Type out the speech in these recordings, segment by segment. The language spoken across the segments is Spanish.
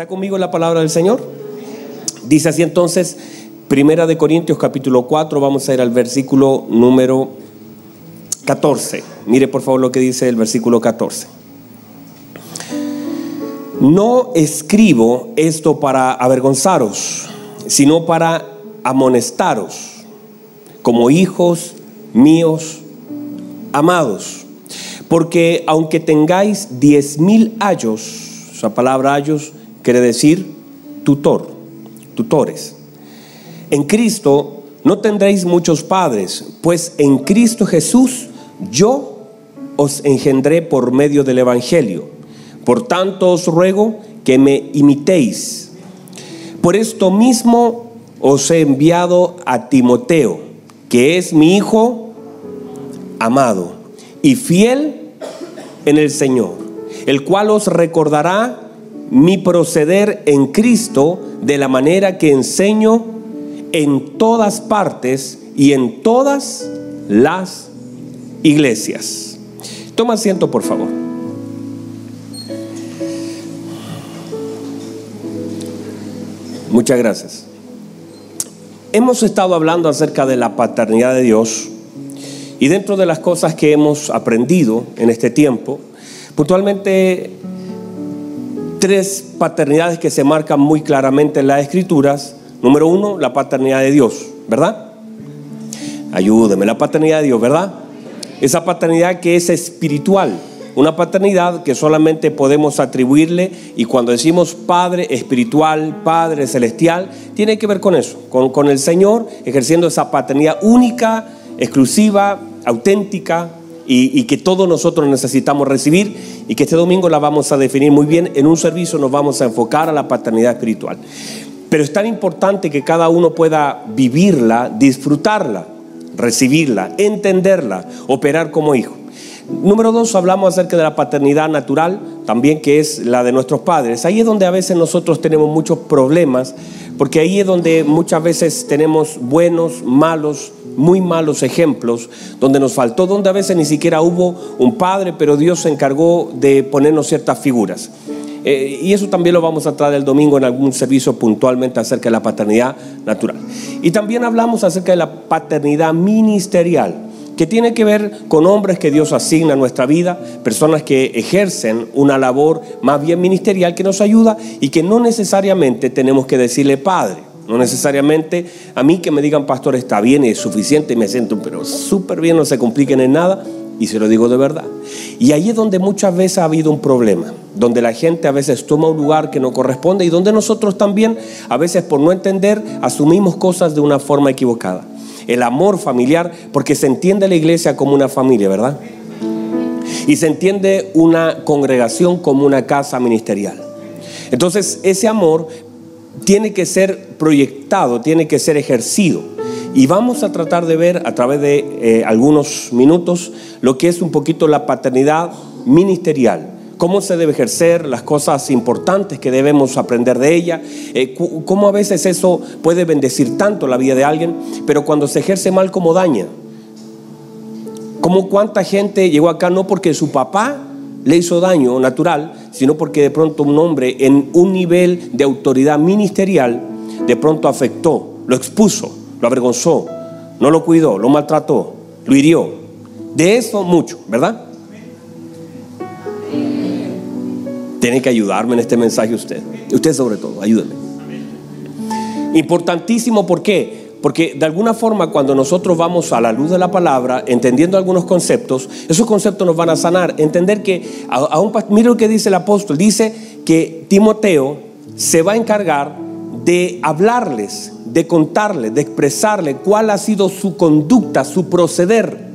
¿Está conmigo la palabra del Señor? Dice así entonces, Primera de Corintios capítulo 4, vamos a ir al versículo número 14. Mire por favor lo que dice el versículo 14. No escribo esto para avergonzaros, sino para amonestaros, como hijos míos amados. Porque aunque tengáis diez mil ayos, esa palabra ayos quiere decir tutor, tutores. En Cristo no tendréis muchos padres, pues en Cristo Jesús yo os engendré por medio del Evangelio. Por tanto os ruego que me imitéis. Por esto mismo os he enviado a Timoteo, que es mi hijo amado y fiel en el Señor, el cual os recordará mi proceder en Cristo de la manera que enseño en todas partes y en todas las iglesias. Toma asiento, por favor. Muchas gracias. Hemos estado hablando acerca de la paternidad de Dios y dentro de las cosas que hemos aprendido en este tiempo, puntualmente tres paternidades que se marcan muy claramente en las escrituras. Número uno, la paternidad de Dios, ¿verdad? Ayúdeme, la paternidad de Dios, ¿verdad? Esa paternidad que es espiritual, una paternidad que solamente podemos atribuirle y cuando decimos Padre espiritual, Padre celestial, tiene que ver con eso, con, con el Señor ejerciendo esa paternidad única, exclusiva, auténtica, y, que todos nosotros necesitamos recibir y que este domingo la vamos a definir muy bien. En un servicio nos vamos a enfocar a la paternidad espiritual. Pero es tan importante que cada uno pueda vivirla, disfrutarla, recibirla, entenderla, operar como hijo. Número dos, hablamos acerca de la paternidad natural, también que es la de nuestros padres. Ahí es donde a veces nosotros tenemos muchos problemas, porque ahí es donde muchas veces tenemos buenos, malos, muy malos ejemplos, donde nos faltó, donde a veces ni siquiera hubo un padre, pero Dios se encargó de ponernos ciertas figuras. Eh, y eso también lo vamos a tratar el domingo en algún servicio puntualmente acerca de la paternidad natural. Y también hablamos acerca de la paternidad ministerial, que tiene que ver con hombres que Dios asigna a nuestra vida, personas que ejercen una labor más bien ministerial que nos ayuda y que no necesariamente tenemos que decirle padre. No necesariamente a mí que me digan, pastor, está bien, es suficiente, me siento, pero súper bien, no se compliquen en nada. Y se lo digo de verdad. Y ahí es donde muchas veces ha habido un problema, donde la gente a veces toma un lugar que no corresponde y donde nosotros también, a veces por no entender, asumimos cosas de una forma equivocada. El amor familiar, porque se entiende la iglesia como una familia, ¿verdad? Y se entiende una congregación como una casa ministerial. Entonces, ese amor tiene que ser proyectado, tiene que ser ejercido. Y vamos a tratar de ver a través de eh, algunos minutos lo que es un poquito la paternidad ministerial, cómo se debe ejercer, las cosas importantes que debemos aprender de ella, eh, cómo a veces eso puede bendecir tanto la vida de alguien, pero cuando se ejerce mal, cómo daña. Cómo cuánta gente llegó acá no porque su papá le hizo daño natural, sino porque de pronto un hombre en un nivel de autoridad ministerial de pronto afectó, lo expuso, lo avergonzó, no lo cuidó, lo maltrató, lo hirió. De eso mucho, ¿verdad? Tiene que ayudarme en este mensaje usted. Usted sobre todo, ayúdeme. Importantísimo, ¿por qué? Porque de alguna forma cuando nosotros vamos a la luz de la palabra, entendiendo algunos conceptos, esos conceptos nos van a sanar. Entender que, a, un, mire lo que dice el apóstol, dice que Timoteo se va a encargar de hablarles, de contarles, de expresarle cuál ha sido su conducta, su proceder.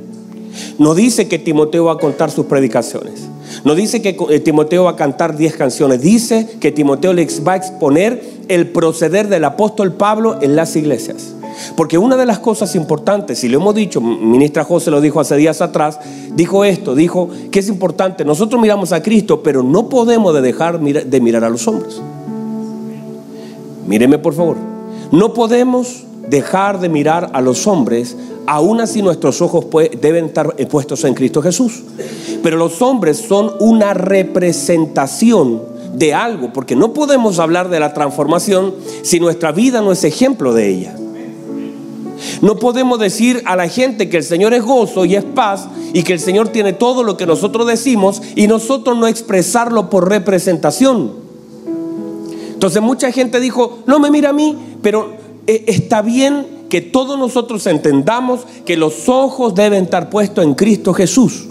No dice que Timoteo va a contar sus predicaciones. No dice que eh, Timoteo va a cantar 10 canciones. Dice que Timoteo les va a exponer el proceder del apóstol Pablo en las iglesias. Porque una de las cosas importantes, y lo hemos dicho, ministra José lo dijo hace días atrás, dijo esto, dijo que es importante, nosotros miramos a Cristo, pero no podemos dejar de mirar a los hombres. Míreme por favor, no podemos dejar de mirar a los hombres, aún así nuestros ojos deben estar puestos en Cristo Jesús. Pero los hombres son una representación de algo, porque no podemos hablar de la transformación si nuestra vida no es ejemplo de ella. No podemos decir a la gente que el Señor es gozo y es paz y que el Señor tiene todo lo que nosotros decimos y nosotros no expresarlo por representación. Entonces mucha gente dijo, no me mira a mí, pero está bien que todos nosotros entendamos que los ojos deben estar puestos en Cristo Jesús.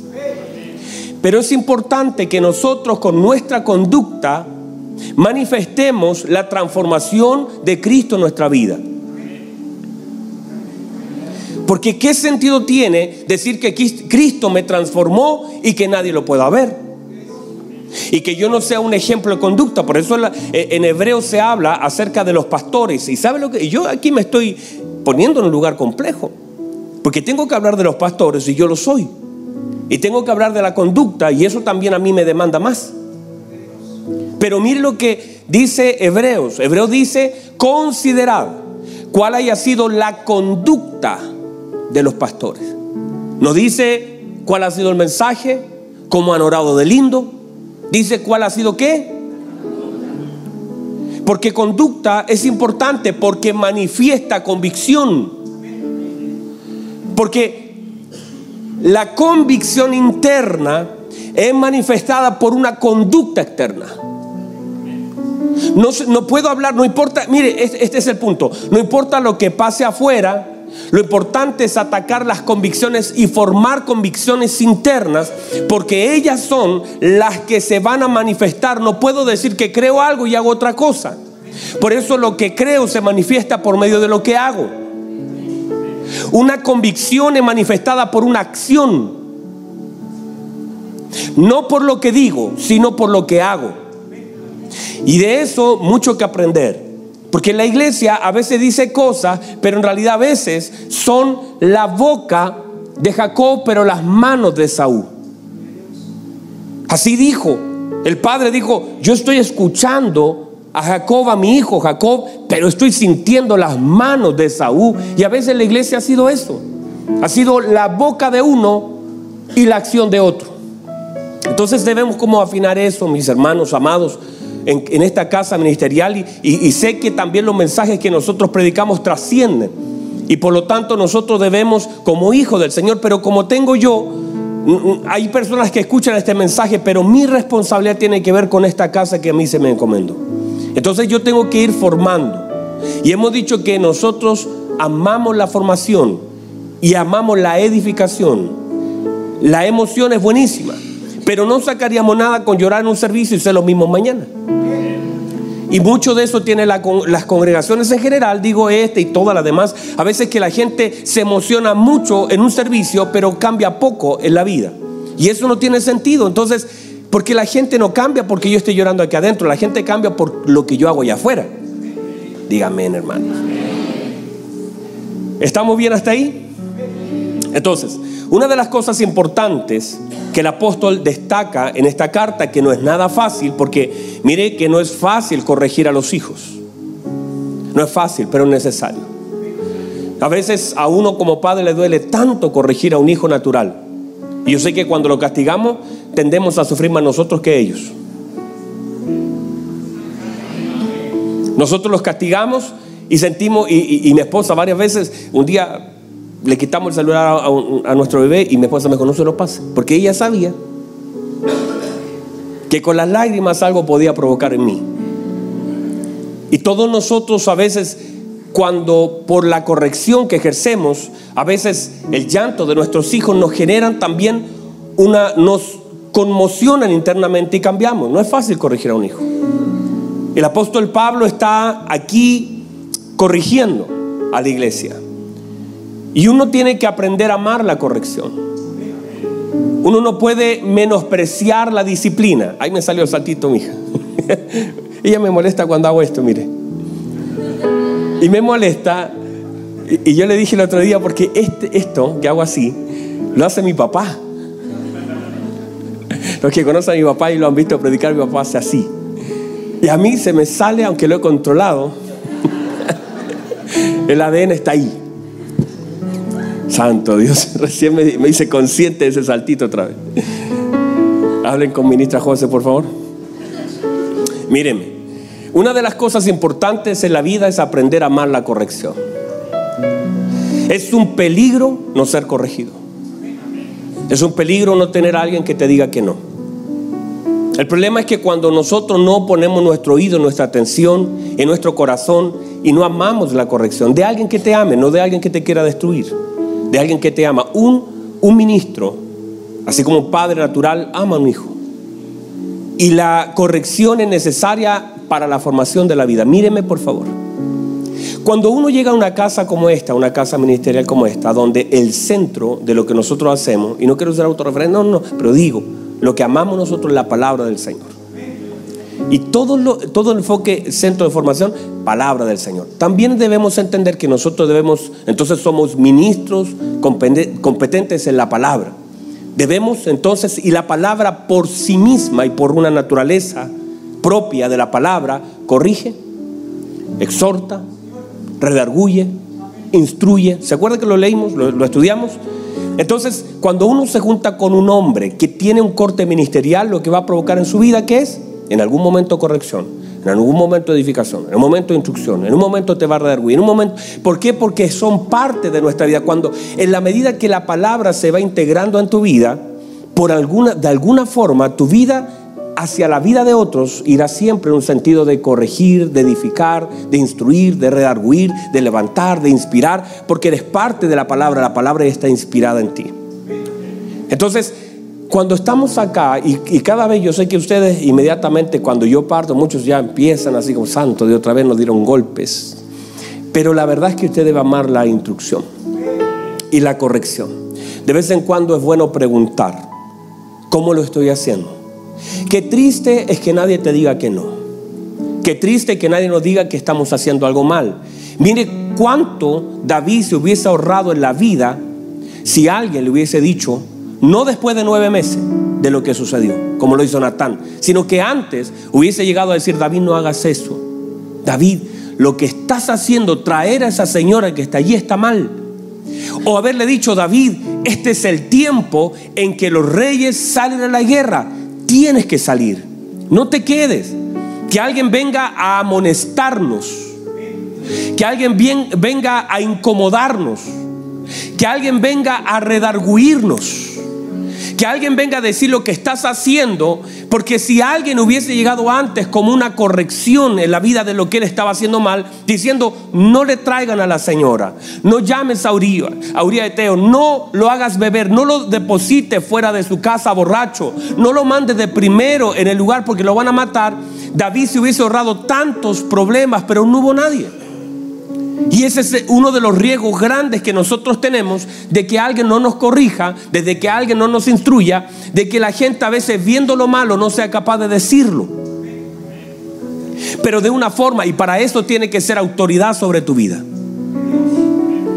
Pero es importante que nosotros con nuestra conducta manifestemos la transformación de Cristo en nuestra vida. Porque ¿qué sentido tiene decir que Cristo me transformó y que nadie lo pueda ver? Y que yo no sea un ejemplo de conducta. Por eso eh, en hebreo se habla acerca de los pastores. Y sabe lo que yo aquí me estoy poniendo en un lugar complejo. Porque tengo que hablar de los pastores y yo lo soy. Y tengo que hablar de la conducta y eso también a mí me demanda más. Pero mire lo que dice Hebreos. Hebreos dice, considerad cuál haya sido la conducta de los pastores. Nos dice cuál ha sido el mensaje, cómo han orado de lindo. Dice cuál ha sido qué. Porque conducta es importante porque manifiesta convicción. Porque la convicción interna es manifestada por una conducta externa. No, no, puedo hablar, no importa, mire, este es el punto, no importa lo que pase afuera, lo importante es atacar las convicciones y formar convicciones internas, porque ellas son las que se van a manifestar. No puedo decir que creo algo y hago otra cosa. Por eso lo que creo se manifiesta por medio de lo que hago. Una convicción es manifestada por una acción. No por lo que digo, sino por lo que hago. Y de eso mucho que aprender. Porque la iglesia a veces dice cosas, pero en realidad a veces son la boca de Jacob, pero las manos de Saúl. Así dijo. El padre dijo, yo estoy escuchando a Jacob, a mi hijo Jacob, pero estoy sintiendo las manos de Saúl. Y a veces la iglesia ha sido eso. Ha sido la boca de uno y la acción de otro. Entonces debemos como afinar eso, mis hermanos amados, en, esta casa ministerial y, y sé que también los mensajes que nosotros predicamos trascienden. Y por lo tanto nosotros debemos, como hijos del Señor, pero como tengo yo, hay personas que escuchan este mensaje, pero mi responsabilidad tiene que ver con esta casa que a mí se me encomendó. Entonces yo tengo que ir formando. Y hemos dicho que nosotros amamos la formación y amamos la edificación. La emoción es buenísima, pero no sacaríamos nada con llorar en un servicio y ser lo mismo mañana. Y mucho de eso tiene las congregaciones en general, digo este y todas las demás. A veces que la gente se emociona mucho en un servicio, pero cambia poco en la vida. Y eso no tiene sentido. Entonces, porque la gente no cambia porque yo estoy llorando aquí adentro, la gente cambia por lo que yo hago allá afuera. Dígame, hermanos. ¿Estamos bien hasta ahí? Entonces, una de las cosas importantes que el apóstol destaca en esta carta, que no es nada fácil, porque mire que no es fácil corregir a los hijos. No es fácil, pero es necesario. A veces a uno como padre le duele tanto corregir a un hijo natural. Y yo sé que cuando lo castigamos tendemos a sufrir más nosotros que ellos. Nosotros los castigamos y sentimos, y, mi esposa varias veces, un día le quitamos el celular a, nuestro bebé y mi esposa me conoce lo pasa, porque ella sabía que con las lágrimas algo podía provocar en mí. Y todos nosotros a veces, cuando por la corrección que ejercemos, a veces el llanto de nuestros hijos nos generan también una, nos conmocionan internamente y cambiamos. No es fácil corregir a un hijo. El apóstol Pablo está aquí corrigiendo a la iglesia. Y uno tiene que aprender a amar la corrección. Uno no puede menospreciar la disciplina. Ahí me salió el saltito, mi hija. Ella me molesta cuando hago esto, mire. Y me molesta. Y yo le dije el otro día, porque este, esto que hago así, lo hace mi papá. Los que conocen a mi papá y lo han visto predicar, mi papá hace así. Y a mí se me sale, aunque lo he controlado, el ADN está ahí. Santo Dios, recién me, me hice consciente de ese saltito otra vez. Hablen con ministra José, por favor. Míreme, una de las cosas importantes en la vida es aprender a amar la corrección. Es un peligro no ser corregido. Es un peligro no tener a alguien que te diga que no. El problema es que cuando nosotros no ponemos nuestro oído, nuestra atención en nuestro corazón y no amamos la corrección de alguien que te ame, no de alguien que te quiera destruir, de alguien que te ama. Un, un ministro, así como un padre natural, ama a un hijo. Y la corrección es necesaria para la formación de la vida. Míreme por favor. Cuando uno llega a una casa como esta, una casa ministerial como esta, donde el centro de lo que nosotros hacemos, y no quiero usar autorreferencia, no, no, pero digo, lo que amamos nosotros es la palabra del Señor. Y todo, lo, todo el enfoque centro de formación, palabra del Señor. También debemos entender que nosotros debemos, entonces somos ministros competentes en la palabra. Debemos entonces, y la palabra por sí misma y por una naturaleza propia de la palabra, corrige, exhorta, redarguye, instruye. ¿Se acuerda que lo leímos, lo estudiamos? Entonces, cuando uno se junta con un hombre que tiene un corte ministerial, lo que va a provocar en su vida, ¿qué es? En algún momento corrección, en algún momento edificación, en un momento instrucción, en un momento te va a dar en un momento. ¿Por qué? Porque son parte de nuestra vida. Cuando, en la medida que la palabra se va integrando en tu vida, por alguna, de alguna forma, tu vida hacia la vida de otros irá siempre en un sentido de corregir, de edificar, de instruir, de redarguir, de levantar, de inspirar, porque eres parte de la palabra, la palabra está inspirada en ti. Entonces, cuando estamos acá, y, cada vez yo sé que ustedes inmediatamente cuando yo parto, muchos ya empiezan así como santo, de otra vez nos dieron golpes, pero la verdad es que usted debe amar la instrucción y la corrección. De vez en cuando es bueno preguntar, ¿cómo lo estoy haciendo? Qué triste es que nadie te diga que no. Qué triste que nadie nos diga que estamos haciendo algo mal. Mire cuánto David se hubiese ahorrado en la vida si alguien le hubiese dicho, no después de nueve meses de lo que sucedió, como lo hizo Natán, sino que antes hubiese llegado a decir, David, no hagas eso. David, lo que estás haciendo, traer a esa señora que está allí está mal. O haberle dicho, David, este es el tiempo en que los reyes salen a la guerra tienes que salir. No te quedes. Que alguien venga a amonestarnos. Que alguien venga a incomodarnos. Que alguien venga a redarguirnos que alguien venga a decir lo que estás haciendo, porque si alguien hubiese llegado antes como una corrección en la vida de lo que él estaba haciendo mal, diciendo, no le traigan a la señora, no llames a Uría, a de no lo hagas beber, no lo deposites fuera de su casa borracho, no lo mandes de primero en el lugar porque lo van a matar, David se hubiese ahorrado tantos problemas, pero no hubo nadie. Y ese es uno de los riesgos grandes que nosotros tenemos de que alguien no nos corrija, de que alguien no nos instruya, de que la gente a veces viendo lo malo no sea capaz de decirlo. Pero de una forma, y para eso tiene que ser autoridad sobre tu vida.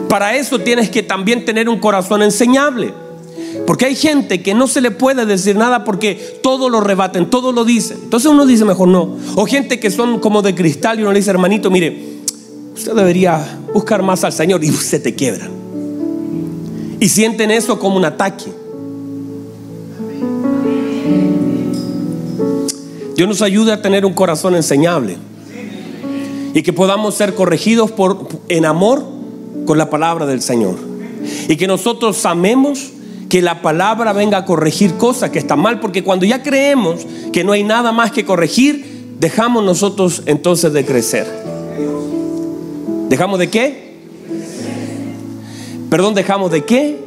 Para eso tienes que también tener un corazón enseñable. Porque hay gente que no se le puede decir nada porque todo lo rebaten, todo lo dicen. Entonces uno dice mejor no. O gente que son como de cristal y uno le dice, hermanito, mire, Usted debería buscar más al Señor y se te quiebran. Y sienten eso como un ataque. Dios nos ayude a tener un corazón enseñable y que podamos ser corregidos por, en amor con la palabra del Señor. Y que nosotros amemos que la palabra venga a corregir cosas que están mal, porque cuando ya creemos que no hay nada más que corregir, dejamos nosotros entonces de crecer. ¿Dejamos de qué? Perdón, ¿dejamos de qué?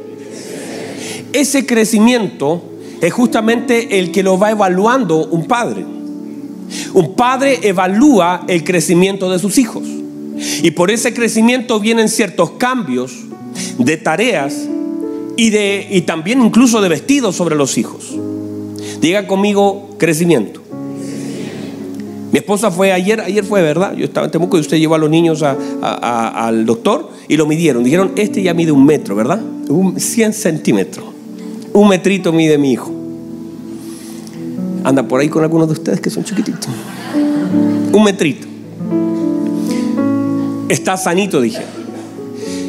Ese crecimiento es justamente el que lo va evaluando un padre. Un padre evalúa el crecimiento de sus hijos. Y por ese crecimiento vienen ciertos cambios de tareas y, de, y también incluso de vestidos sobre los hijos. Diga conmigo crecimiento. Mi esposa fue ayer, ayer fue, ¿verdad? Yo estaba en Temuco y usted llevó a los niños al doctor y lo midieron. Dijeron, este ya mide un metro, ¿verdad? Un 100 centímetros. Un metrito mide mi hijo. Anda por ahí con algunos de ustedes que son chiquititos. Un metrito. Está sanito, dije.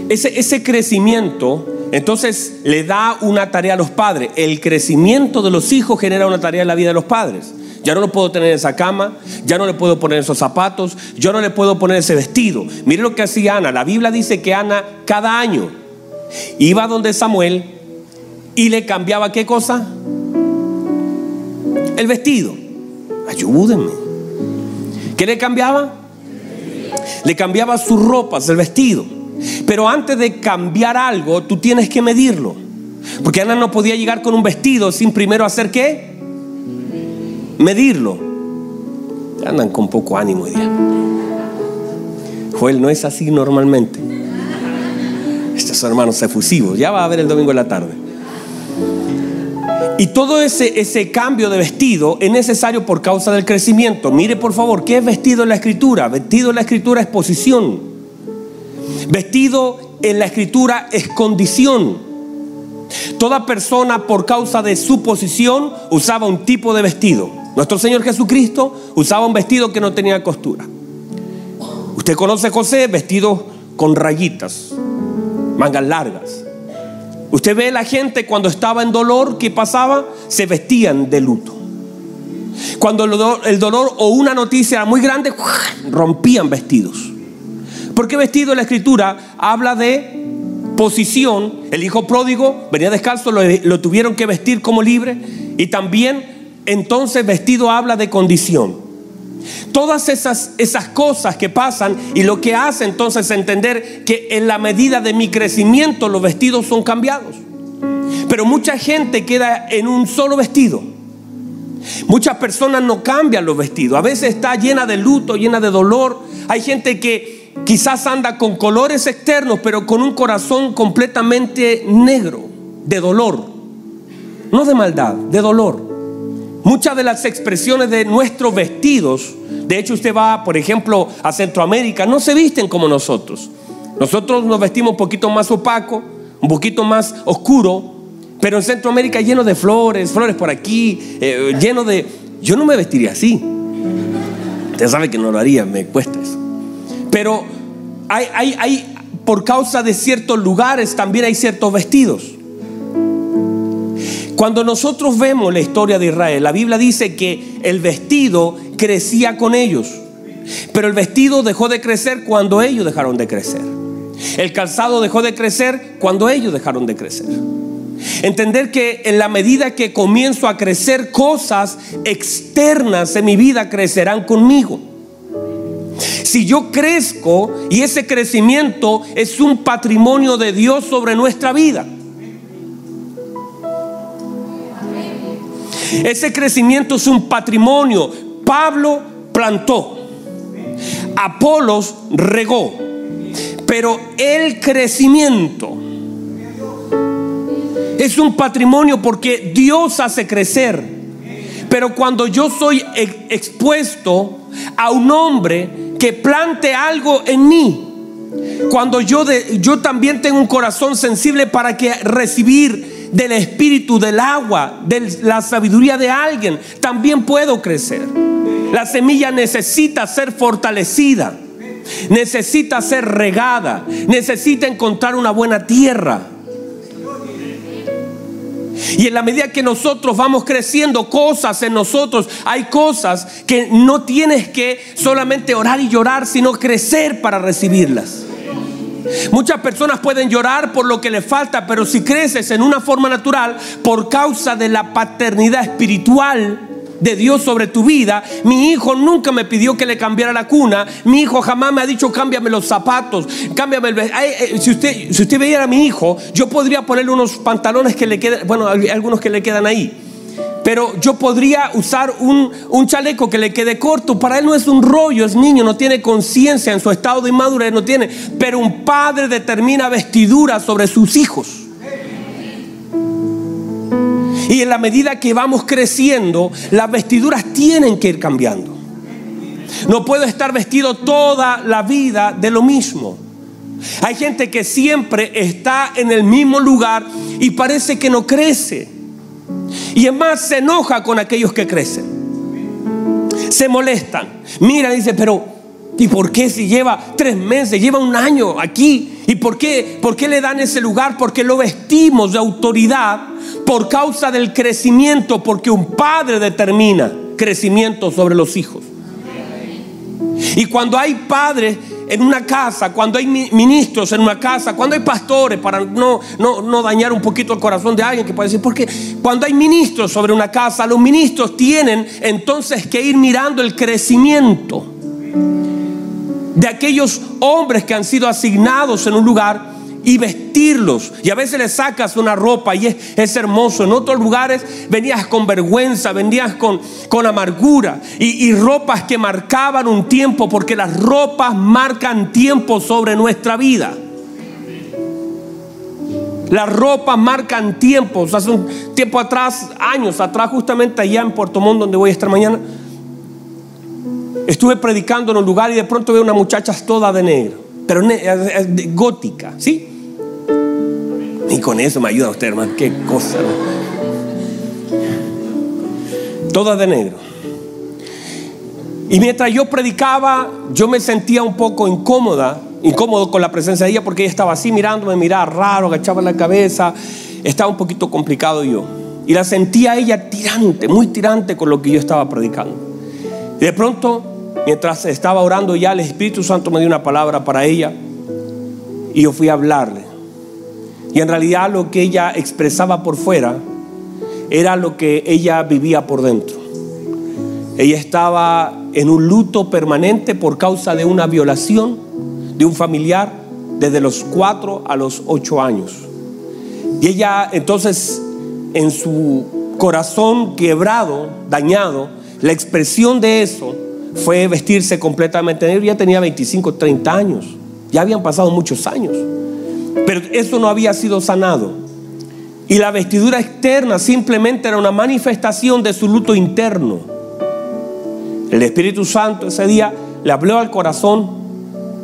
Ese, ese crecimiento entonces le da una tarea a los padres. El crecimiento de los hijos genera una tarea en la vida de los padres. Ya no lo puedo tener en esa cama, ya no le puedo poner esos zapatos, yo no le puedo poner ese vestido. Mire lo que hacía Ana. La Biblia dice que Ana cada año iba donde Samuel y le cambiaba qué cosa? El vestido. Ayúdenme. ¿Qué le cambiaba? Le cambiaba sus ropas, el vestido. Pero antes de cambiar algo, tú tienes que medirlo. Porque Ana no podía llegar con un vestido sin primero hacer qué? Medirlo. Andan con poco ánimo hoy día. Joel, no es así normalmente. Estos hermanos efusivos. Ya va a ver el domingo en la tarde. Y todo ese, ese cambio de vestido es necesario por causa del crecimiento. Mire por favor, ¿qué es vestido en la escritura? Vestido en la escritura es posición. Vestido en la escritura es condición. Toda persona por causa de su posición usaba un tipo de vestido. Nuestro Señor Jesucristo usaba un vestido que no tenía costura. Usted conoce a José vestido con rayitas, mangas largas. Usted ve la gente cuando estaba en dolor, ¿qué pasaba? Se vestían de luto. Cuando el dolor o una noticia era muy grande, rompían vestidos. Porque vestido en la escritura habla de posición. El hijo pródigo venía descalzo, lo tuvieron que vestir como libre. Y también entonces vestido habla de condición. Todas esas, esas cosas que pasan y lo que hace entonces entender que en la medida de mi crecimiento los vestidos son cambiados. Pero mucha gente queda en un solo vestido. Muchas personas no cambian los vestidos. A veces está llena de luto, llena de dolor. Hay gente que quizás anda con colores externos, pero con un corazón completamente negro, de dolor. No de maldad, de dolor. Muchas de las expresiones de nuestros vestidos, de hecho usted va, por ejemplo, a Centroamérica, no se visten como nosotros. Nosotros nos vestimos un poquito más opaco, un poquito más oscuro, pero en Centroamérica lleno de flores, flores por aquí, eh, lleno de... Yo no me vestiría así. Usted sabe que no lo haría, me cuesta eso. Pero hay, hay, hay, por causa de ciertos lugares también hay ciertos vestidos. Cuando nosotros vemos la historia de Israel, la Biblia dice que el vestido crecía con ellos, pero el vestido dejó de crecer cuando ellos dejaron de crecer. El calzado dejó de crecer cuando ellos dejaron de crecer. Entender que en la medida que comienzo a crecer cosas externas en mi vida crecerán conmigo. Si yo crezco y ese crecimiento es un patrimonio de Dios sobre nuestra vida. Ese crecimiento es un patrimonio. Pablo plantó, Apolos regó, pero el crecimiento es un patrimonio porque Dios hace crecer. Pero cuando yo soy expuesto a un hombre que plante algo en mí, cuando yo, de, yo también tengo un corazón sensible para que recibir del espíritu, del agua, de la sabiduría de alguien, también puedo crecer. La semilla necesita ser fortalecida, necesita ser regada, necesita encontrar una buena tierra. Y en la medida que nosotros vamos creciendo cosas en nosotros, hay cosas que no tienes que solamente orar y llorar, sino crecer para recibirlas. Muchas personas pueden llorar por lo que le falta, pero si creces en una forma natural por causa de la paternidad espiritual, de Dios sobre tu vida. Mi hijo nunca me pidió que le cambiara la cuna. Mi hijo jamás me ha dicho cámbiame los zapatos, cámbiame el eh, si usted si usted veía a mi hijo, yo podría ponerle unos pantalones que le quedan, bueno, algunos que le quedan ahí. Pero yo podría usar un, chaleco que le quede corto. Para él no es un rollo, es niño, no tiene conciencia en su estado de inmadurez, no tiene. Pero un padre determina vestidura sobre sus hijos. Y en la medida que vamos creciendo, las vestiduras tienen que ir cambiando. No puedo estar vestido toda la vida de lo mismo. Hay gente que siempre está en el mismo lugar y parece que no crece. Y es más, se enoja con aquellos que crecen. Se molestan. Mira, dice, pero ¿y por qué si lleva tres meses, lleva un año aquí? ¿Y por qué, por qué le dan ese lugar? Porque lo vestimos de autoridad por causa del crecimiento, porque un padre determina crecimiento sobre los hijos. Y cuando hay padres en una casa, cuando hay ministros en una casa, cuando hay pastores, para no, no, dañar un poquito el corazón de alguien que puede decir, porque cuando hay ministros sobre una casa, los ministros tienen entonces que ir mirando el crecimiento de aquellos hombres que han sido asignados en un lugar y vestirlos. Y a veces le sacas una ropa y es, hermoso. En otros lugares venías con vergüenza, venías con, con amargura y, y, ropas que marcaban un tiempo, porque las ropas marcan tiempo sobre nuestra vida. Las ropas marcan tiempos. Hace un tiempo atrás, años atrás, justamente allá en Puerto Montt, donde voy a estar mañana, estuve predicando en un lugar y de pronto veo una muchacha toda de negro, pero gótica, ¿sí? Y con eso me ayuda usted, hermano. Qué cosa. Toda de negro. Y mientras yo predicaba, yo me sentía un poco incómoda, incómodo con la presencia de ella porque ella estaba así mirándome, miraba raro, agachaba la cabeza. Estaba un poquito complicado yo. Y la sentía ella tirante, muy tirante con lo que yo estaba predicando. Y de pronto, mientras estaba orando ya, el Espíritu Santo me dio una palabra para ella. Y yo fui a hablarle. Y en realidad lo que ella expresaba por fuera era lo que ella vivía por dentro. Ella estaba en un luto permanente por causa de una violación de un familiar desde los cuatro a los ocho años. Y ella entonces en su corazón quebrado, dañado, la expresión de eso fue vestirse completamente negro. Ya tenía 25, 30 años. Ya habían pasado muchos años. Pero eso no había sido sanado. Y la vestidura externa simplemente era una manifestación de su luto interno. El Espíritu Santo ese día le habló al corazón.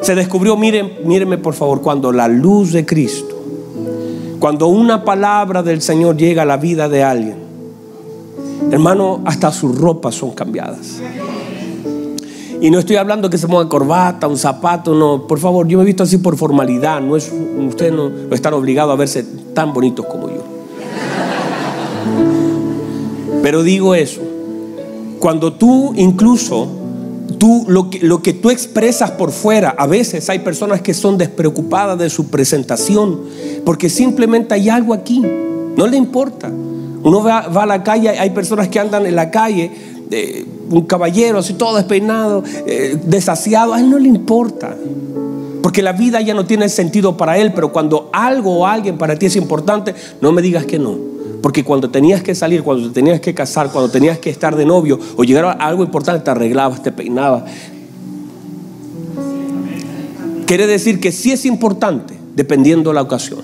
Se descubrió, miren, mírenme por favor, cuando la luz de Cristo, cuando una palabra del Señor llega a la vida de alguien, hermano, hasta sus ropas son cambiadas. Y no estoy hablando que se ponga corbata, un zapato, no. Por favor, yo me he visto así por formalidad. No es, ustedes no, están obligados a verse tan bonitos como yo. Pero digo eso. Cuando tú incluso, tú, lo que, lo que tú expresas por fuera, a veces hay personas que son despreocupadas de su presentación, porque simplemente hay algo aquí. No le importa. Uno va, va a la calle, hay personas que andan en la calle un caballero así todo despeinado, eh, desasiado, a él no le importa. Porque la vida ya no tiene sentido para él, pero cuando algo o alguien para ti es importante, no me digas que no. Porque cuando tenías que salir, cuando te tenías que casar, cuando tenías que estar de novio o llegar a algo importante, te arreglabas, te peinabas. Quiere decir que sí es importante, dependiendo la ocasión.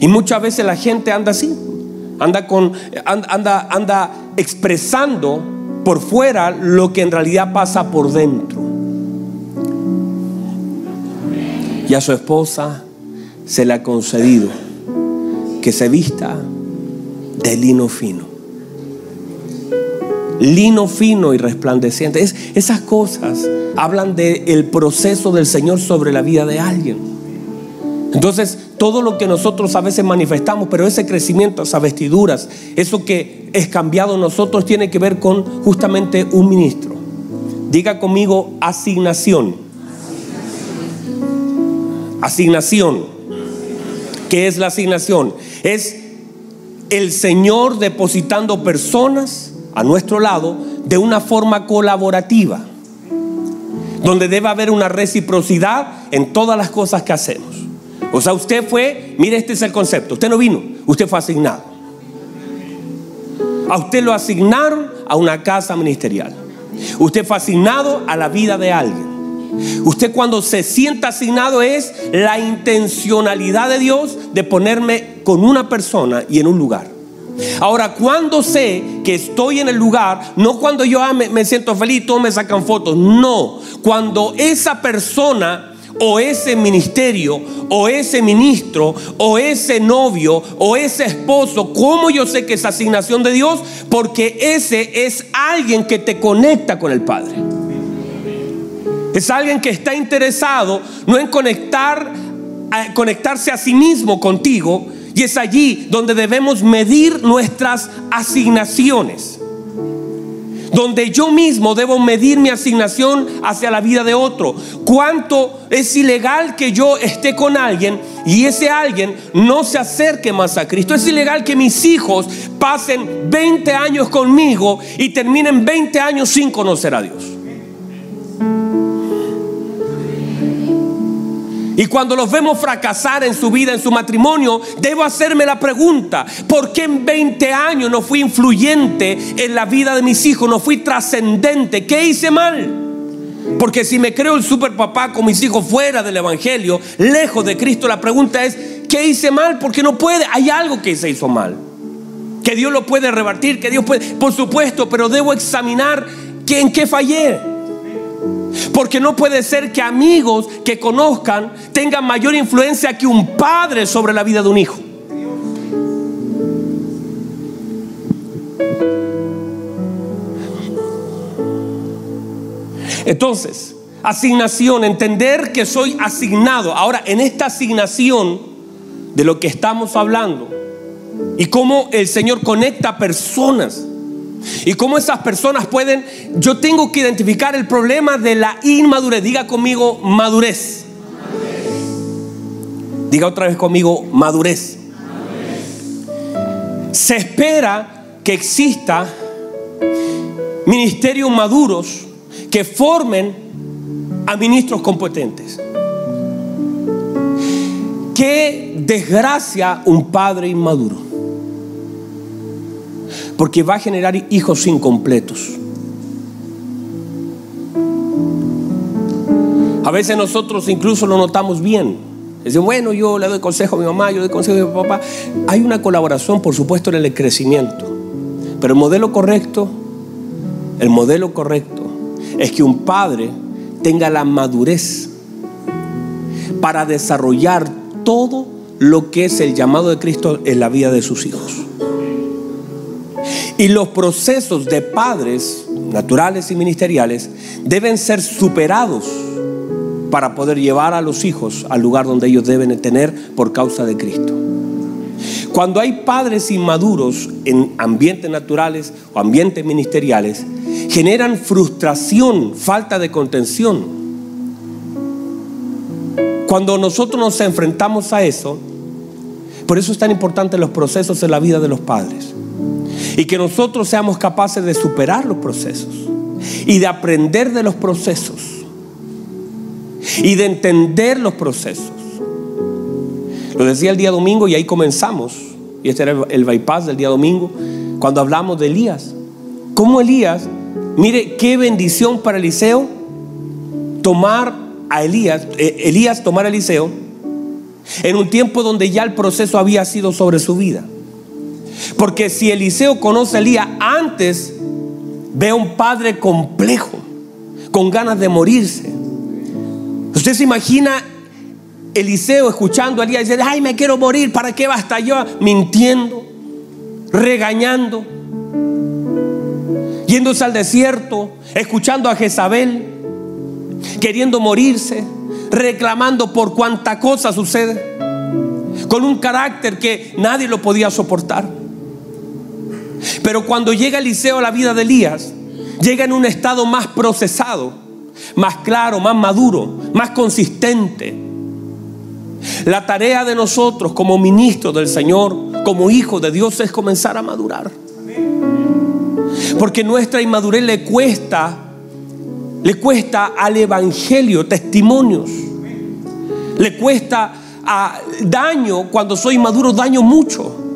Y muchas veces la gente anda así, anda con, anda, anda expresando por fuera lo que en realidad pasa por dentro. Y a su esposa se le ha concedido que se vista de lino fino. Lino fino y resplandeciente. Es, esas cosas hablan del proceso del Señor sobre la vida de alguien. Entonces, todo lo que nosotros a veces manifestamos, pero ese crecimiento, esas vestiduras, eso que es cambiado nosotros tiene que ver con justamente un ministro. Diga conmigo asignación. Asignación. ¿Qué es la asignación? Es el Señor depositando personas a nuestro lado de una forma colaborativa, donde debe haber una reciprocidad en todas las cosas que hacemos. O sea, usted fue, mire, este es el concepto, usted no vino, usted fue asignado. A usted lo asignaron a una casa ministerial. Usted fue asignado a la vida de alguien. Usted cuando se sienta asignado es la intencionalidad de Dios de ponerme con una persona y en un lugar. Ahora, cuando sé que estoy en el lugar, no cuando yo ah, me, me siento feliz, todos me sacan fotos, no, cuando esa persona o ese ministerio, o ese ministro, o ese novio, o ese esposo. ¿Cómo yo sé que es asignación de Dios? Porque ese es alguien que te conecta con el Padre. Es alguien que está interesado no en conectar, conectarse a sí mismo contigo, y es allí donde debemos medir nuestras asignaciones. Donde yo mismo debo medir mi asignación hacia la vida de otro. ¿Cuánto es ilegal que yo esté con alguien y ese alguien no se acerque más a Cristo? Es ilegal que mis hijos pasen 20 años conmigo y terminen 20 años sin conocer a Dios. Cuando los vemos fracasar en su vida, en su matrimonio, debo hacerme la pregunta, ¿por qué en 20 años no fui influyente en la vida de mis hijos? No fui trascendente. ¿Qué hice mal? Porque si me creo el super papá con mis hijos fuera del Evangelio, lejos de Cristo, la pregunta es, ¿qué hice mal? Porque no puede, hay algo que se hizo mal. Que Dios lo puede revertir, que Dios puede, por supuesto, pero debo examinar en qué fallé. Porque no puede ser que amigos que conozcan tengan mayor influencia que un padre sobre la vida de un hijo. Entonces, asignación, entender que soy asignado. Ahora, en esta asignación de lo que estamos hablando y cómo el Señor conecta personas y cómo esas personas pueden, yo tengo que identificar el problema de la inmadurez. Diga conmigo madurez. Diga otra vez conmigo madurez. Se espera que exista ministerios maduros que formen a ministros competentes. Qué desgracia un padre inmaduro porque va a generar hijos incompletos. A veces nosotros incluso lo notamos bien. Dicen, bueno, yo le doy consejo a mi mamá, yo le doy consejo a mi papá. Hay una colaboración, por supuesto, en el crecimiento. Pero el modelo correcto, el modelo correcto es que un padre tenga la madurez para desarrollar todo lo que es el llamado de Cristo en la vida de sus hijos. Y los procesos de padres naturales y ministeriales deben ser superados para poder llevar a los hijos al lugar donde ellos deben tener por causa de Cristo. Cuando hay padres inmaduros en ambientes naturales o ambientes ministeriales, generan frustración, falta de contención. Cuando nosotros nos enfrentamos a eso, por eso es tan importante los procesos en la vida de los padres. Y que nosotros seamos capaces de superar los procesos y de aprender de los procesos y de entender los procesos. Lo decía el día domingo y ahí comenzamos. Y este era el bypass del día domingo, cuando hablamos de Elías. ¿Cómo Elías, mire qué bendición para Eliseo tomar a Elías, eh, Elías tomar a Eliseo en un tiempo donde ya el proceso había sido sobre su vida. Porque si Eliseo conoce a Elías antes, ve a un padre complejo, con ganas de morirse. Usted se imagina Eliseo escuchando a Elías y dice, ay, me quiero morir, ¿para qué basta yo? Mintiendo, regañando, yéndose al desierto, escuchando a Jezabel, queriendo morirse, reclamando por cuánta cosa sucede, con un carácter que nadie lo podía soportar. Pero cuando llega Eliseo a la vida de Elías, llega en un estado más procesado, más claro, más maduro, más consistente. La tarea de nosotros como ministros del Señor, como hijos de Dios, es comenzar a madurar. Porque nuestra inmadurez le cuesta, le cuesta al Evangelio testimonios. Le cuesta a daño, cuando soy maduro, daño mucho.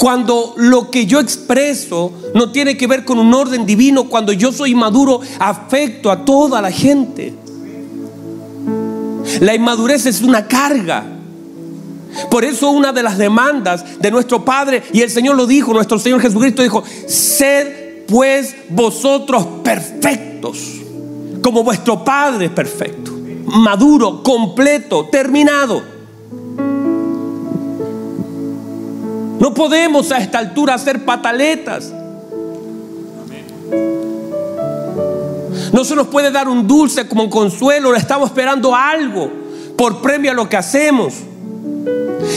Cuando lo que yo expreso no tiene que ver con un orden divino, cuando yo soy maduro, afecto a toda la gente. La inmadurez es una carga. Por eso una de las demandas de nuestro Padre, y el Señor lo dijo, nuestro Señor Jesucristo dijo, sed pues vosotros perfectos, como vuestro Padre es perfecto, maduro, completo, terminado. No podemos a esta altura hacer pataletas. No se nos puede dar un dulce como un consuelo, estamos esperando algo por premio a lo que hacemos.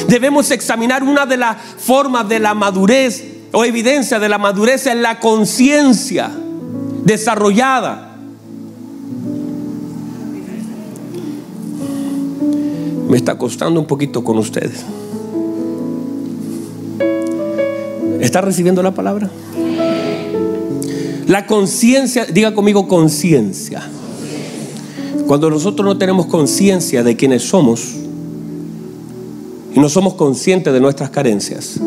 Debemos examinar una de las formas de la madurez o evidencia de la madurez en la conciencia desarrollada. Me está costando un poquito con ustedes. ¿Está recibiendo la palabra? La conciencia, diga conmigo conciencia. Cuando nosotros no tenemos conciencia de quiénes somos y no somos conscientes de nuestras carencias,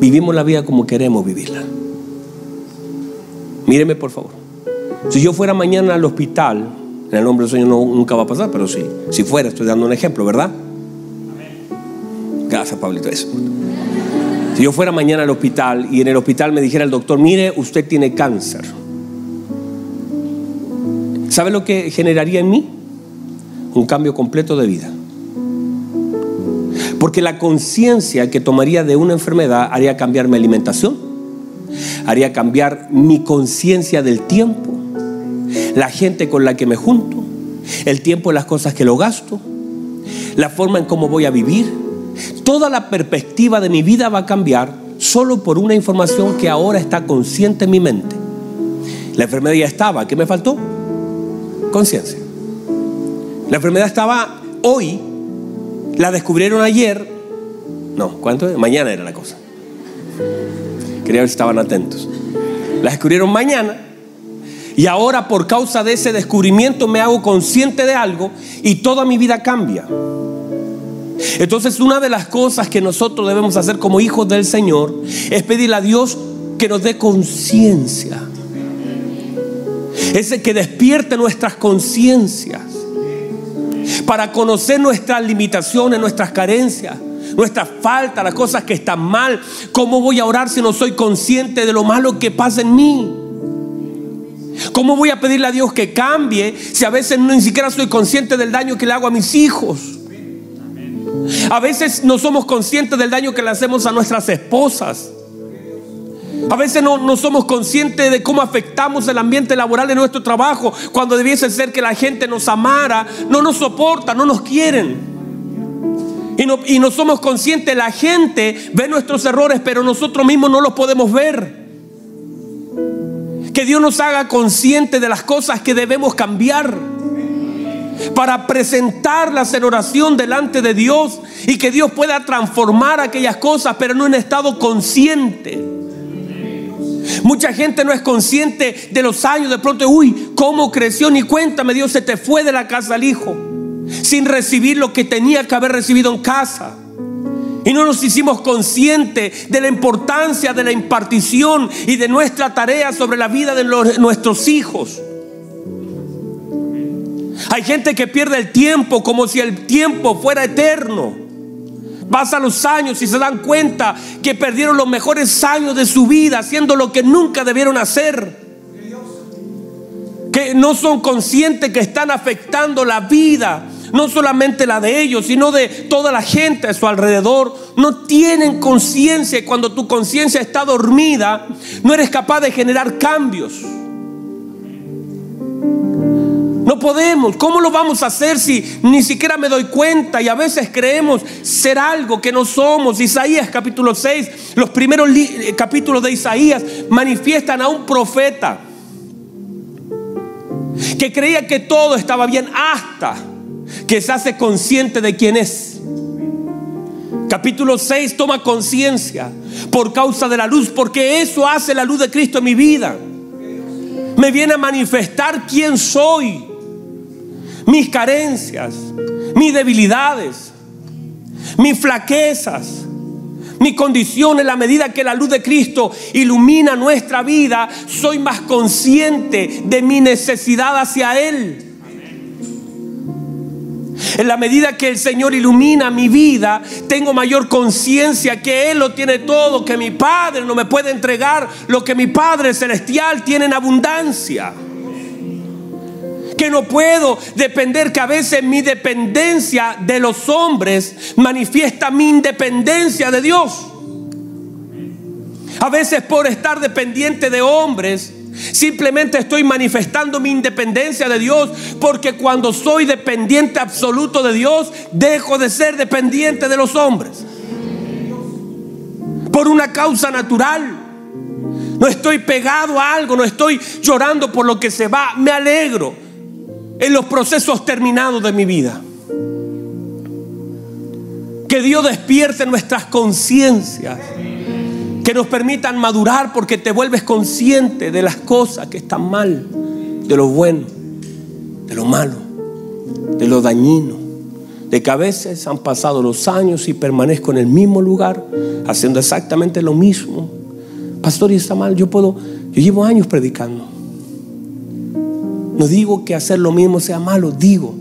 vivimos la vida como queremos vivirla. Míreme por favor. Si yo fuera mañana al hospital, en el nombre del Señor no, nunca va a pasar, pero sí, si fuera, estoy dando un ejemplo, ¿verdad? Gracias, Pablito. Si yo fuera mañana al hospital y en el hospital me dijera el doctor, mire, usted tiene cáncer. ¿Sabe lo que generaría en mí? Un cambio completo de vida. Porque la conciencia que tomaría de una enfermedad haría cambiar mi alimentación, haría cambiar mi conciencia del tiempo, la gente con la que me junto, el tiempo las cosas que lo gasto, la forma en cómo voy a vivir. Toda la perspectiva de mi vida va a cambiar solo por una información que ahora está consciente en mi mente. La enfermedad ya estaba, ¿qué me faltó? conciencia. La enfermedad estaba hoy, la descubrieron ayer, no, ¿cuánto? Mañana era la cosa. Quería ver si estaban atentos. La descubrieron mañana y ahora por causa de ese descubrimiento me hago consciente de algo y toda mi vida cambia. Entonces una de las cosas que nosotros debemos hacer como hijos del Señor es pedirle a Dios que nos dé conciencia ese que despierte nuestras conciencias para conocer nuestras limitaciones, nuestras carencias, nuestras faltas, las cosas que están mal. ¿Cómo voy a orar si no soy consciente de lo malo que pasa en mí? ¿Cómo voy a pedirle a Dios que cambie si a veces ni siquiera soy consciente del daño que le hago a mis hijos? A veces no somos conscientes del daño que le hacemos a nuestras esposas. A veces no, somos conscientes de cómo afectamos el ambiente laboral de nuestro trabajo cuando debiese ser que la gente nos amara, no nos soporta, no nos quieren. Y no, y no somos conscientes, la gente ve nuestros errores, pero nosotros mismos no los podemos ver. Que Dios nos haga conscientes de las cosas que debemos cambiar para presentarlas en oración delante de Dios y que Dios pueda transformar aquellas cosas, pero no en estado consciente. Mucha gente no es consciente de los años. De pronto, uy, ¿cómo creció? Ni cuéntame, Dios se te fue de la casa al hijo. Sin recibir lo que tenía que haber recibido en casa. Y no nos hicimos conscientes de la importancia de la impartición y de nuestra tarea sobre la vida de nuestros hijos. Hay gente que pierde el tiempo como si el tiempo fuera eterno. Pasan los años y se dan cuenta que perdieron los mejores años de su vida haciendo lo que nunca debieron hacer. Que no son conscientes que están afectando la vida, no solamente la de ellos, sino de toda la gente a su alrededor. No tienen conciencia y cuando tu conciencia está dormida, no eres capaz de generar cambios. Podemos. ¿Cómo lo vamos a hacer si ni siquiera me doy cuenta? Y a veces creemos ser algo que no somos. Isaías capítulo 6, los primeros eh, capítulos de Isaías manifiestan a un profeta que creía que todo estaba bien hasta que se hace consciente de quién es. Capítulo 6 toma conciencia por causa de la luz, porque eso hace la luz de Cristo en mi vida. Me viene a manifestar quién soy mis carencias, mis debilidades, mis flaquezas, mi condición en la medida que la luz de Cristo ilumina nuestra vida, soy más consciente de mi necesidad hacia Él. En la medida que el Señor ilumina mi vida, tengo mayor conciencia que Él lo tiene todo, que mi Padre no me puede entregar lo que mi Padre celestial tiene en abundancia que no puedo depender, que a veces mi dependencia de los hombres manifiesta mi independencia de Dios. A veces por estar dependiente de hombres, Simplemente estoy manifestando mi independencia de Dios porque cuando soy dependiente absoluto de Dios, dejo de ser dependiente de los hombres. por una causa natural. No estoy pegado a algo, no estoy llorando por lo que se va. Me alegro en los procesos terminados de mi vida. Que Dios despierte nuestras conciencias. Que nos permitan madurar porque te vuelves consciente de las cosas que están mal, de lo bueno, de lo malo, de lo dañino. De que a veces han pasado los años y permanezco en el mismo lugar, haciendo exactamente lo mismo. Pastor, y está mal, yo puedo, yo llevo años predicando. No digo que hacer lo mismo sea malo, digo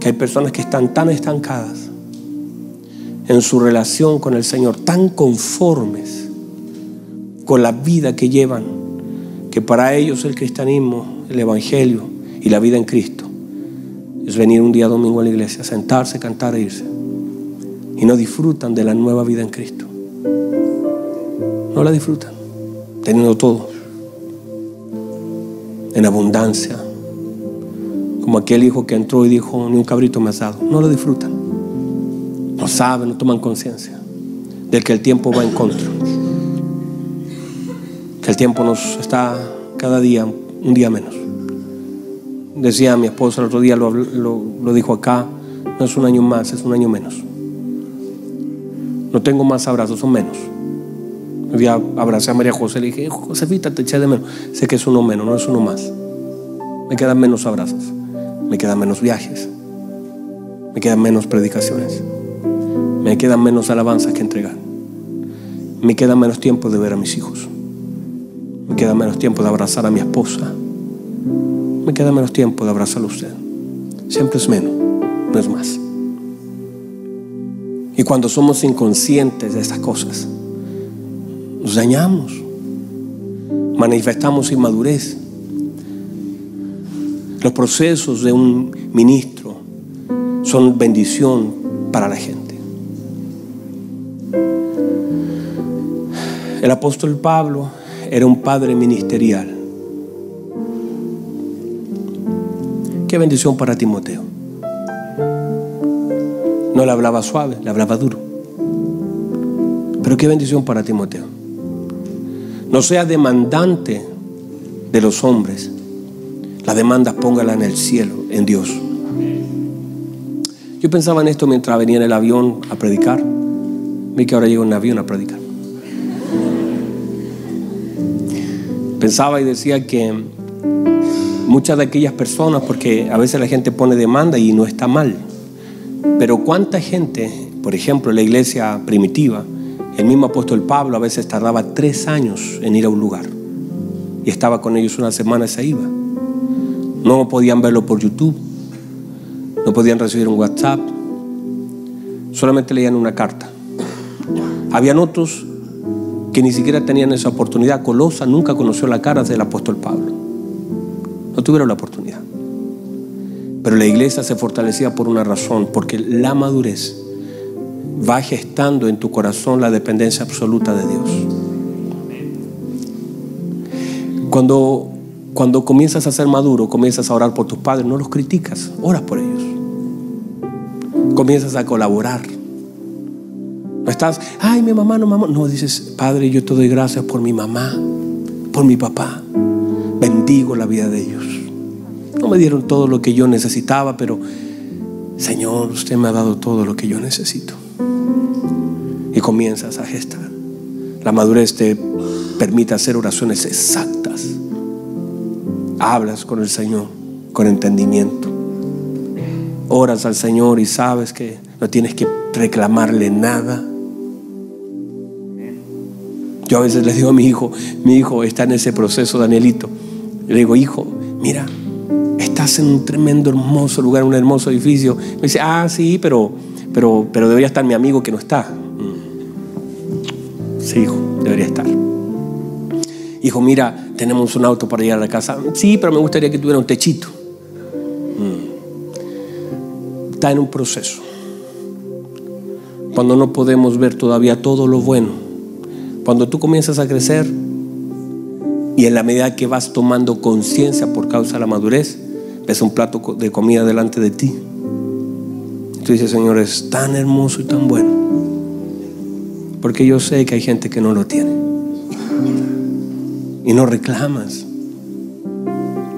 que hay personas que están tan estancadas en su relación con el Señor, tan conformes con la vida que llevan, que para ellos el cristianismo, el Evangelio y la vida en Cristo es venir un día domingo a la iglesia, sentarse, cantar e irse. Y no disfrutan de la nueva vida en Cristo. No la disfrutan, teniendo todo en abundancia. Como aquel hijo que entró y dijo, ni un cabrito me dado. No lo disfrutan. No saben, no toman conciencia del que el tiempo va en contra. Que el tiempo nos está cada día un día menos. Decía mi esposa el otro día, lo, lo dijo acá, no es un año más, es un año menos. No tengo más abrazos, son menos. Día abracé a María José, le dije, Josefita, te eché de menos. Sé que es uno menos, no es uno más. Me quedan menos abrazos, me quedan menos viajes, me quedan menos predicaciones, me quedan menos alabanzas que entregar, me queda menos tiempo de ver a mis hijos, me queda menos tiempo de abrazar a mi esposa, me queda menos tiempo de abrazar a usted. Siempre es menos, no es más. Y cuando somos inconscientes de estas cosas, dañamos, manifestamos inmadurez. Los procesos de un ministro son bendición para la gente. El apóstol Pablo era un padre ministerial. Qué bendición para Timoteo. No le hablaba suave, le hablaba duro. Pero qué bendición para Timoteo. No sea demandante de los hombres. La demanda póngala en el cielo, en Dios. Yo pensaba en esto mientras venía en el avión a predicar. Vi que ahora llego en avión a predicar. Pensaba y decía que muchas de aquellas personas, porque a veces la gente pone demanda y no está mal, pero cuánta gente, por ejemplo, la iglesia primitiva, el mismo apóstol Pablo a veces tardaba tres años en ir a un lugar y estaba con ellos una semana y se iba. No podían verlo por YouTube, no podían recibir un WhatsApp, solamente leían una carta. Habían otros que ni siquiera tenían esa oportunidad. Colosa nunca conoció la cara del apóstol Pablo. No tuvieron la oportunidad. Pero la iglesia se fortalecía por una razón, porque la madurez va gestando en tu corazón la dependencia absoluta de Dios. Cuando, cuando comienzas a ser maduro, comienzas a orar por tus padres, no los criticas, oras por ellos. Comienzas a colaborar. No estás, ay, mi mamá, no, mamá. No, dices, Padre, yo te doy gracias por mi mamá, por mi papá. Bendigo la vida de ellos. No me dieron todo lo que yo necesitaba, pero Señor, usted me ha dado todo lo que yo necesito y comienzas a gestar. La madurez te permite hacer oraciones exactas. Hablas con el Señor con entendimiento. Oras al Señor y sabes que no tienes que reclamarle nada. Yo a veces le digo a mi hijo, mi hijo está en ese proceso, Danielito. Le digo, hijo, mira, estás en un tremendo, hermoso lugar, un hermoso edificio. Me dice, ah, sí, pero, pero, pero debería estar mi amigo que no está. Sí, hijo, debería estar. Hijo, mira, tenemos un auto para llegar a la casa. Sí, pero me gustaría que tuviera un techito. Mm. Está en un proceso. Cuando no podemos ver todavía todo lo bueno. Cuando tú comienzas a crecer y en la medida que vas tomando conciencia por causa de la madurez, ves un plato de comida delante de ti. Tú dices, Señor, es tan hermoso y tan bueno Porque yo sé que hay gente que no lo tiene. Y no reclamas.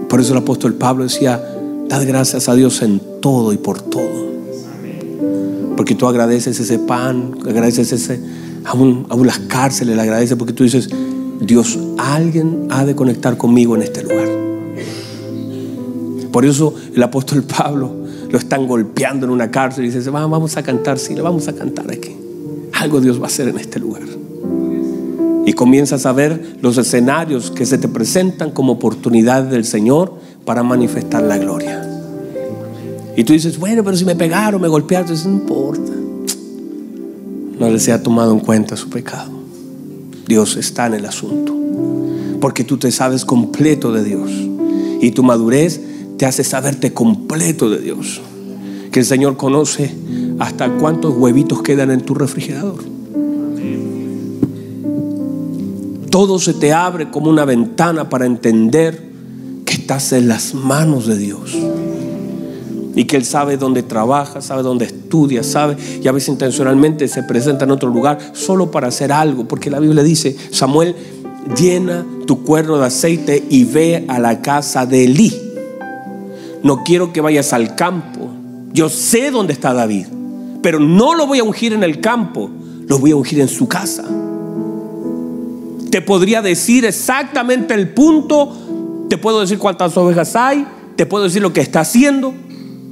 Por eso el apóstol Pablo decía, dad gracias a Dios en todo y por todo. Porque tú agradeces ese pan, agradeces ese, aún, aún las cárceles, le agradeces porque tú dices, Dios, alguien ha de conectar conmigo en este lugar. Por eso el apóstol Pablo lo están golpeando en una cárcel y dice, vamos a cantar, sí, le vamos a cantar aquí. Algo Dios va a hacer en este lugar. Y comienzas a ver los escenarios que se te presentan como oportunidades del Señor para manifestar la gloria. Y tú dices, bueno, pero si me pegaron, me golpearon, no importa. No les ha tomado en cuenta su pecado. Dios está en el asunto. Porque tú te sabes completo de Dios. Y tu madurez te hace saberte completo de Dios. Que el Señor conoce hasta cuántos huevitos quedan en tu refrigerador. Todo se te abre como una ventana para entender que estás en las manos de Dios. Y que Él sabe dónde trabaja, sabe dónde estudia, sabe, y a veces intencionalmente se presenta en otro lugar solo para hacer algo. Porque la Biblia dice, Samuel, llena tu cuerno de aceite y ve a la casa de Elí. No quiero que vayas al campo. Yo sé dónde está David, pero no lo voy a ungir en el campo, lo voy a ungir en su casa. Te podría decir exactamente el punto, te puedo decir cuántas ovejas hay, te puedo decir lo que está haciendo,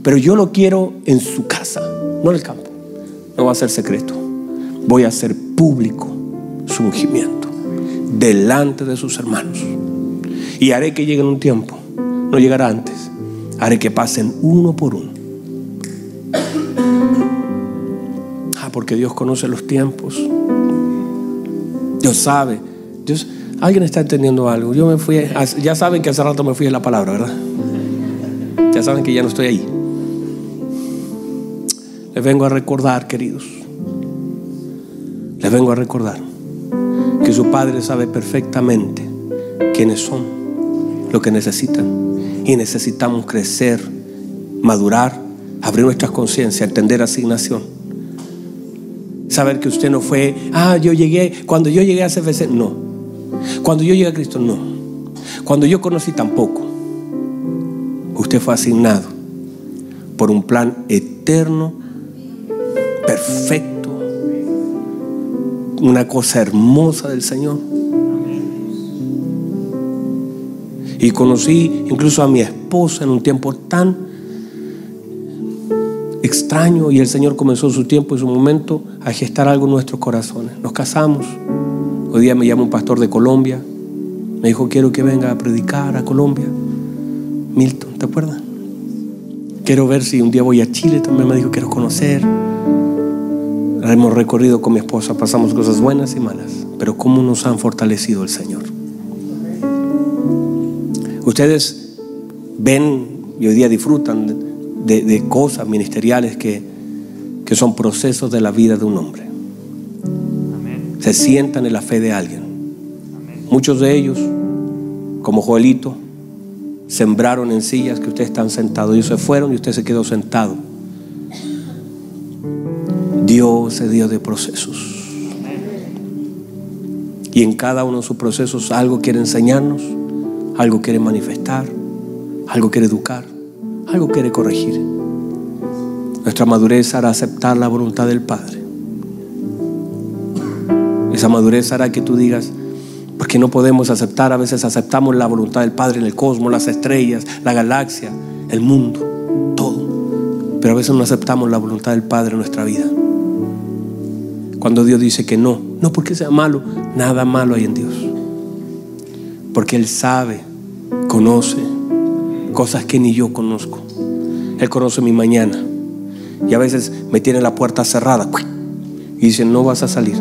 pero yo lo quiero en su casa, no en el campo. No va a ser secreto. Voy a hacer público su ungimiento delante de sus hermanos. Y haré que llegue un tiempo, no llegará antes, haré que pasen uno por uno. Porque Dios conoce los tiempos. Dios sabe. Dios, alguien está entendiendo algo. Yo me fui, ya saben que hace rato me fui de la palabra, ¿verdad? Ya saben que ya no estoy ahí. Les vengo a recordar, queridos. Les vengo a recordar que su Padre sabe perfectamente quiénes son, lo que necesitan. Y necesitamos crecer, madurar, abrir nuestras conciencias, entender asignación. Saber que usted no fue, ah, yo llegué, cuando yo llegué a CFC, no. Cuando yo llegué a Cristo, no. Cuando yo conocí, tampoco. Usted fue asignado por un plan eterno perfecto, una cosa hermosa del Señor. Y conocí incluso a mi esposa en un tiempo tan extraño y el Señor comenzó su tiempo y su momento a gestar algo en nuestros corazones. Nos casamos. Hoy día me llama un pastor de Colombia. Me dijo, quiero que venga a predicar a Colombia. Milton, ¿te acuerdas? Quiero ver si un día voy a Chile. También me dijo, quiero conocer hemos recorrido con mi esposa, pasamos cosas buenas y malas, pero cómo nos han fortalecido el Señor. Ustedes ven y hoy día disfrutan de, cosas ministeriales que, que, son procesos de la vida de un hombre. Se sientan en la fe de alguien. Muchos de ellos, como Joelito, sembraron en sillas que ustedes están sentados. Ellos se fueron y usted se quedó sentado Dios es Dios de procesos. Y en cada uno de sus procesos algo quiere enseñarnos, algo quiere manifestar, algo quiere educar, algo quiere corregir. Nuestra madurez hará aceptar la voluntad del Padre. Esa madurez hará que tú digas, porque no podemos aceptar, a veces aceptamos la voluntad del Padre en el cosmos, las estrellas, la galaxia, el mundo, todo. Pero a veces no aceptamos la voluntad del Padre en nuestra vida. Cuando Dios dice que no, no porque sea malo, nada malo hay en Dios. Porque Él sabe, conoce cosas que ni yo conozco. Él conoce mi mañana. Y a veces me tiene la puerta cerrada. Y dice, no vas a salir.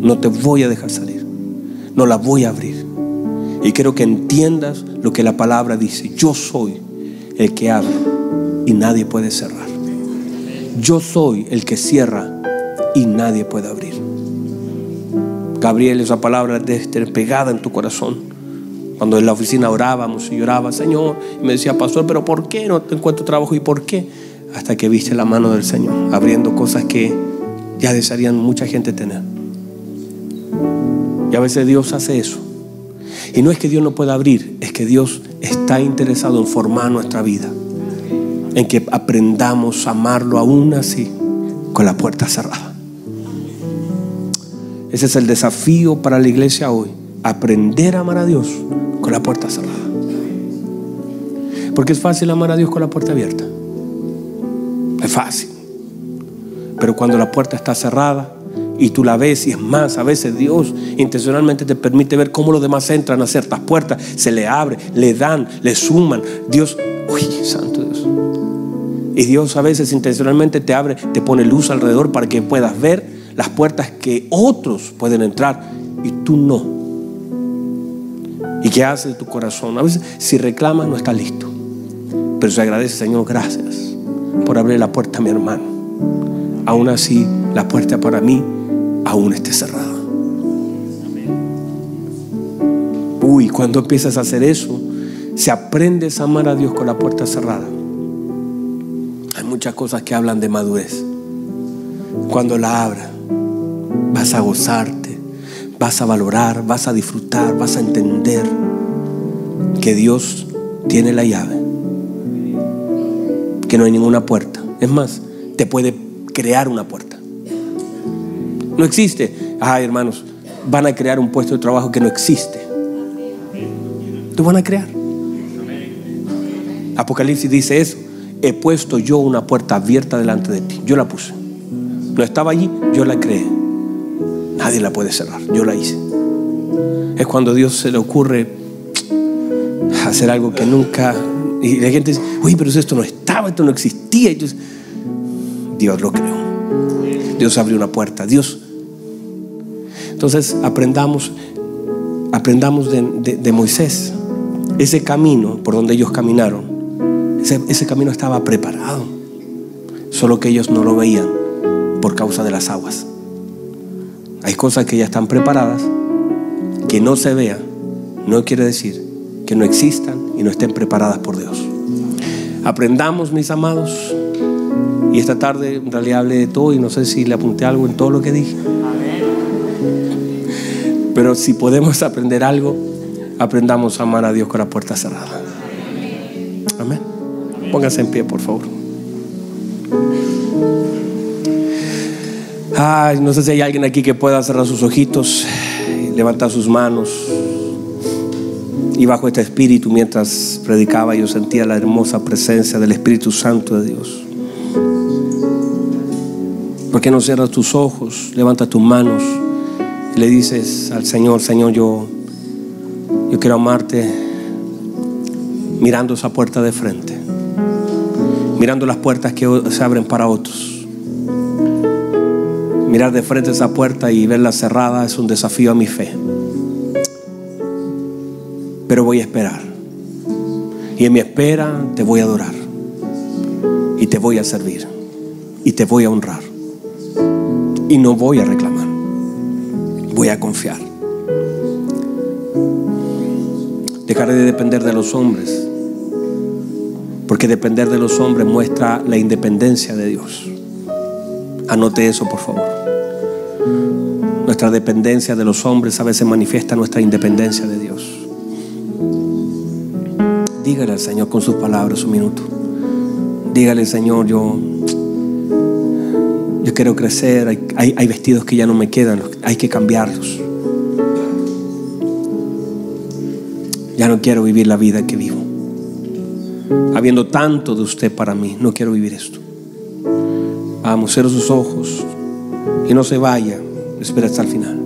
No te voy a dejar salir. No la voy a abrir. Y quiero que entiendas lo que la palabra dice. Yo soy el que abre y nadie puede cerrar. Yo soy el que cierra y nadie puede abrir. Gabriel, esa palabra debe estar pegada en tu corazón. Cuando en la oficina orábamos y lloraba, Señor, y me decía, Pastor, pero ¿por qué no te encuentro trabajo? ¿Y por qué? Hasta que viste la mano del Señor, abriendo cosas que ya desearían mucha gente tener. Y a veces Dios hace eso. Y no es que Dios no pueda abrir, es que Dios está interesado en formar nuestra vida. En que aprendamos a amarlo aún así, con la puerta cerrada. Ese es el desafío para la iglesia hoy. Aprender a amar a Dios con la puerta cerrada. Porque es fácil amar a Dios con la puerta abierta. Es fácil. Pero cuando la puerta está cerrada y tú la ves, y es más, a veces Dios intencionalmente te permite ver cómo los demás entran a ciertas puertas, se le abre, le dan, le suman. Dios, uy, santo Dios. Y Dios a veces intencionalmente te abre, te pone luz alrededor para que puedas ver las puertas que otros pueden entrar y tú no. ¿Y qué hace tu corazón? A veces si reclamas no está listo. Pero se agradece, Señor, gracias por abrir la puerta a mi hermano. Aún así, la puerta para mí aún esté cerrada. Uy, cuando empiezas a hacer eso, se aprendes a amar a Dios con la puerta cerrada. Hay muchas cosas que hablan de madurez. Cuando la abra, vas a gozarte, vas a valorar, vas a disfrutar, vas a entender que Dios tiene la llave, que no hay ninguna puerta. Es más, te puede crear una puerta. No existe. Ay, hermanos, van a crear un puesto de trabajo que no existe. Tú van a crear. Apocalipsis dice eso. He puesto yo una puerta abierta delante de ti. Yo la puse. No estaba allí, yo la creé. Nadie la puede cerrar. Yo la hice. Es cuando Dios se le ocurre hacer algo que nunca. Y la gente dice, uy, pero esto no estaba, esto no existía. Dios lo creó. Dios abrió una puerta. Dios. Entonces aprendamos, aprendamos de, de Moisés. Ese camino por donde ellos caminaron, ese, ese camino estaba preparado. Solo que ellos no lo veían por causa de las aguas. Hay cosas que ya están preparadas, que no se vean, no quiere decir que no existan y no estén preparadas por Dios. Aprendamos, mis amados, y esta tarde en realidad hablé de todo y no sé si le apunté algo en todo lo que dije. Pero si podemos aprender algo, aprendamos a amar a Dios con la puerta cerrada. Amén. Pónganse en pie, por favor. Ay, no sé si hay alguien aquí que pueda cerrar sus ojitos, levantar sus manos. Y bajo este espíritu, mientras predicaba, yo sentía la hermosa presencia del Espíritu Santo de Dios. ¿Por qué no cierras tus ojos, levanta tus manos y le dices al Señor, Señor, yo, yo quiero amarte mirando esa puerta de frente, mirando las puertas que se abren para otros. Mirar de frente esa puerta y verla cerrada es un desafío a mi fe. Pero voy a esperar. Y en mi espera te voy a adorar. Y te voy a servir. Y te voy a honrar. Y no voy a reclamar. Voy a confiar. Dejaré de depender de los hombres. Porque depender de los hombres muestra la independencia de Dios. Anote eso, por favor. Nuestra dependencia de los hombres a veces manifiesta nuestra independencia de Dios. Dígale al Señor con sus palabras un minuto. Dígale, Señor, yo, yo quiero crecer. Hay, hay vestidos que ya no me quedan. Hay que cambiarlos. Ya no quiero vivir la vida que vivo. Habiendo tanto de usted para mí, no quiero vivir esto. Vamos, cierra sus ojos y no se vaya. Espera hasta el final.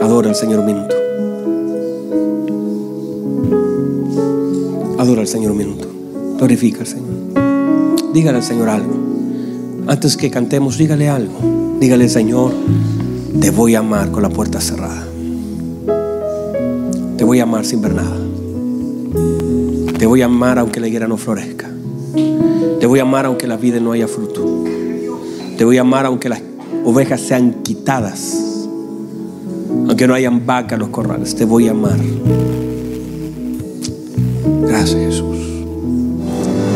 Adora al Señor un minuto. Adora al Señor un minuto. Glorifica al Señor. Dígale al Señor algo. Antes que cantemos, dígale algo. Dígale, Señor, te voy a amar con la puerta cerrada. Te voy a amar sin ver nada. Te voy a amar aunque la higuera no florezca. Te voy a amar aunque la vida no haya fruto. Te voy a amar aunque las ovejas sean quitadas. Aunque no hayan vacas en los corrales. Te voy a amar. Gracias Jesús.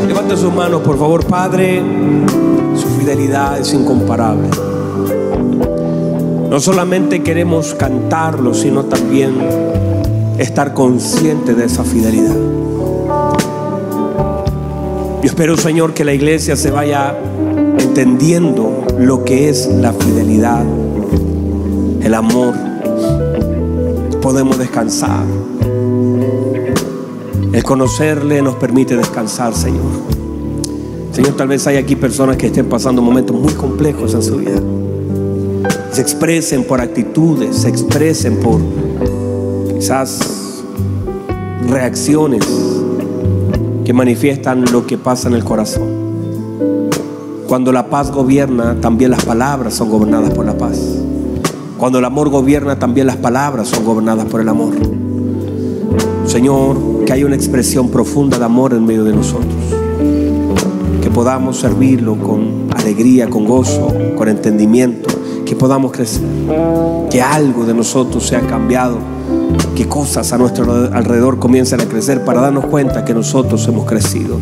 Levante sus manos, por favor, Padre. fidelidad es incomparable. No solamente queremos cantarlo, sino también estar consciente de esa fidelidad. Yo espero, Señor, que la iglesia se vaya entendiendo lo que es la fidelidad, el amor. Podemos descansar. El conocerle nos permite descansar, Señor. Señor, tal vez hay aquí personas que estén pasando momentos muy complejos en su vida. Se expresen por actitudes, se expresen por quizás reacciones que manifiestan lo que pasa en el corazón. Cuando la paz gobierna, también las palabras son gobernadas por la paz. Cuando el amor gobierna, también las palabras son gobernadas por el amor. Señor, que haya una expresión profunda de amor en medio de nosotros. Que podamos servirlo con alegría, con gozo, con entendimiento. Que podamos crecer. Que algo de nosotros sea cambiado que cosas a nuestro alrededor comiencen a crecer para darnos cuenta que nosotros hemos crecido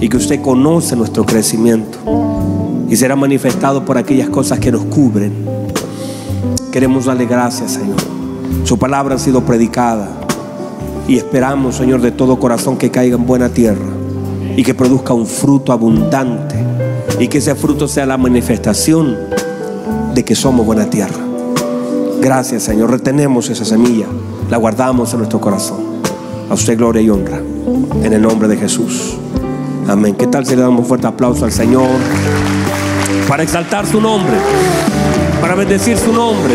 y que usted conoce nuestro crecimiento y será manifestado por aquellas cosas que nos cubren. Queremos darle gracias, Señor. Su palabra ha sido predicada y esperamos, Señor, de todo corazón que caiga en buena tierra y que produzca un fruto abundante y que ese fruto sea la manifestación de que somos buena tierra. Gracias, Señor. Retenemos esa semilla la guardamos en nuestro corazón. A usted gloria y honra. En el nombre de Jesús. Amén. ¿Qué tal si le damos un fuerte aplauso al Señor? Para exaltar su nombre. Para bendecir su nombre.